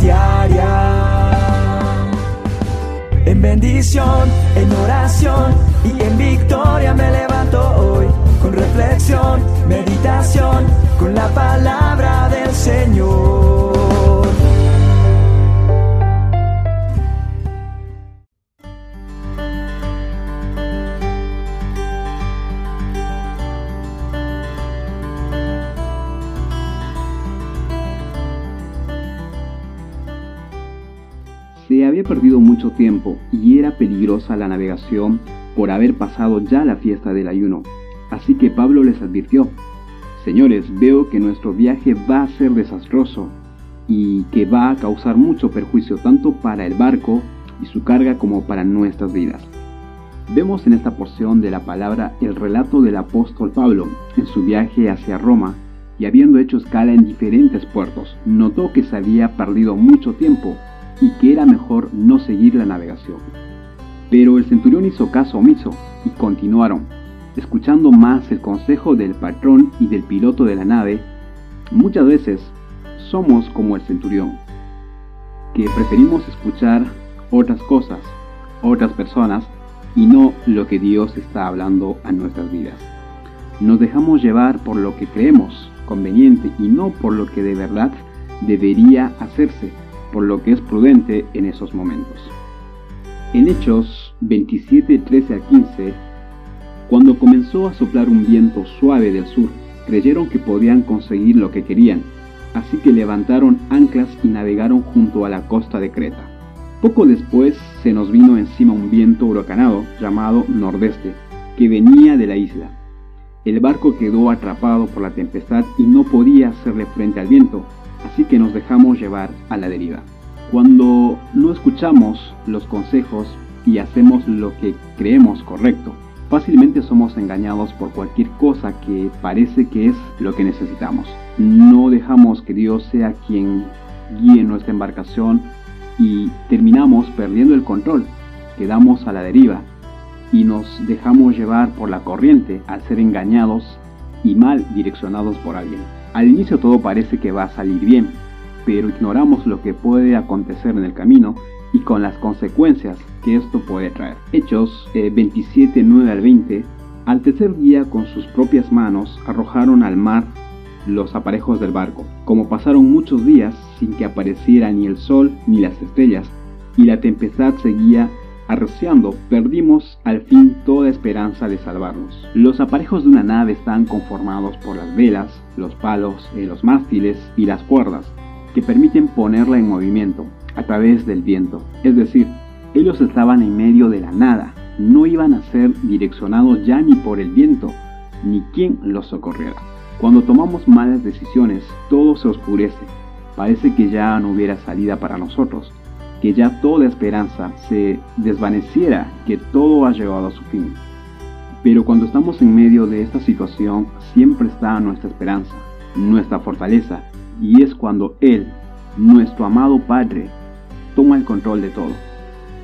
diaria. En bendición, en oración y en victoria me levanto hoy. Con reflexión, meditación, con la palabra había perdido mucho tiempo y era peligrosa la navegación por haber pasado ya la fiesta del ayuno. Así que Pablo les advirtió, Señores, veo que nuestro viaje va a ser desastroso y que va a causar mucho perjuicio tanto para el barco y su carga como para nuestras vidas. Vemos en esta porción de la palabra el relato del apóstol Pablo en su viaje hacia Roma y habiendo hecho escala en diferentes puertos, notó que se había perdido mucho tiempo y que era mejor no seguir la navegación. Pero el centurión hizo caso omiso y continuaron, escuchando más el consejo del patrón y del piloto de la nave. Muchas veces somos como el centurión, que preferimos escuchar otras cosas, otras personas y no lo que Dios está hablando a nuestras vidas. Nos dejamos llevar por lo que creemos conveniente y no por lo que de verdad debería hacerse por lo que es prudente en esos momentos. En Hechos 27, 13 a 15, cuando comenzó a soplar un viento suave del sur, creyeron que podían conseguir lo que querían, así que levantaron anclas y navegaron junto a la costa de Creta. Poco después se nos vino encima un viento huracanado llamado nordeste, que venía de la isla. El barco quedó atrapado por la tempestad y no podía hacerle frente al viento, así que nos dejamos llevar a la deriva. Cuando no escuchamos los consejos y hacemos lo que creemos correcto, fácilmente somos engañados por cualquier cosa que parece que es lo que necesitamos. No dejamos que Dios sea quien guíe nuestra embarcación y terminamos perdiendo el control, quedamos a la deriva y nos dejamos llevar por la corriente al ser engañados y mal direccionados por alguien. Al inicio todo parece que va a salir bien, pero ignoramos lo que puede acontecer en el camino y con las consecuencias que esto puede traer. Hechos 27, eh, 9 al 20, al tercer día con sus propias manos arrojaron al mar los aparejos del barco. Como pasaron muchos días sin que apareciera ni el sol ni las estrellas, y la tempestad seguía arreciando, perdimos al fin toda esperanza de salvarnos. Los aparejos de una nave están conformados por las velas, los palos, eh, los mástiles y las cuerdas, que permiten ponerla en movimiento a través del viento. Es decir, ellos estaban en medio de la nada, no iban a ser direccionados ya ni por el viento, ni quien los socorriera. Cuando tomamos malas decisiones, todo se oscurece. Parece que ya no hubiera salida para nosotros que ya toda esperanza se desvaneciera, que todo ha llegado a su fin. Pero cuando estamos en medio de esta situación, siempre está nuestra esperanza, nuestra fortaleza, y es cuando Él, nuestro amado Padre, toma el control de todo.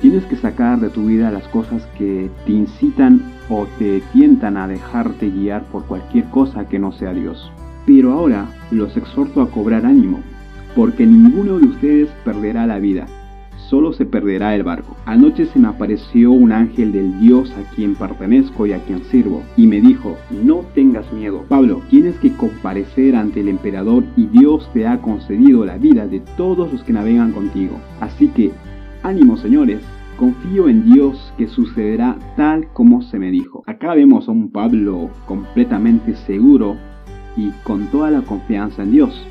Tienes que sacar de tu vida las cosas que te incitan o te tientan a dejarte guiar por cualquier cosa que no sea Dios. Pero ahora los exhorto a cobrar ánimo, porque ninguno de ustedes perderá la vida, solo se perderá el barco. Anoche se me apareció un ángel del Dios a quien pertenezco y a quien sirvo, y me dijo, no tengas miedo, Pablo, tienes que comparecer ante el emperador y Dios te ha concedido la vida de todos los que navegan contigo. Así que, ánimo señores, confío en Dios que sucederá tal como se me dijo. Acá vemos a un Pablo completamente seguro y con toda la confianza en Dios.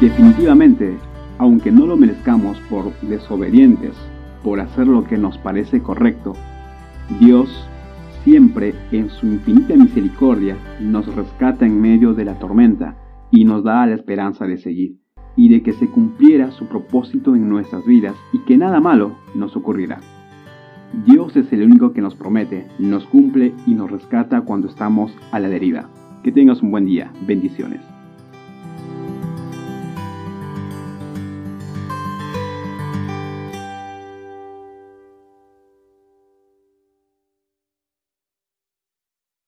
Definitivamente, aunque no lo merezcamos por desobedientes, por hacer lo que nos parece correcto, Dios siempre en su infinita misericordia nos rescata en medio de la tormenta y nos da la esperanza de seguir y de que se cumpliera su propósito en nuestras vidas y que nada malo nos ocurrirá. Dios es el único que nos promete, nos cumple y nos rescata cuando estamos a la deriva. Que tengas un buen día. Bendiciones.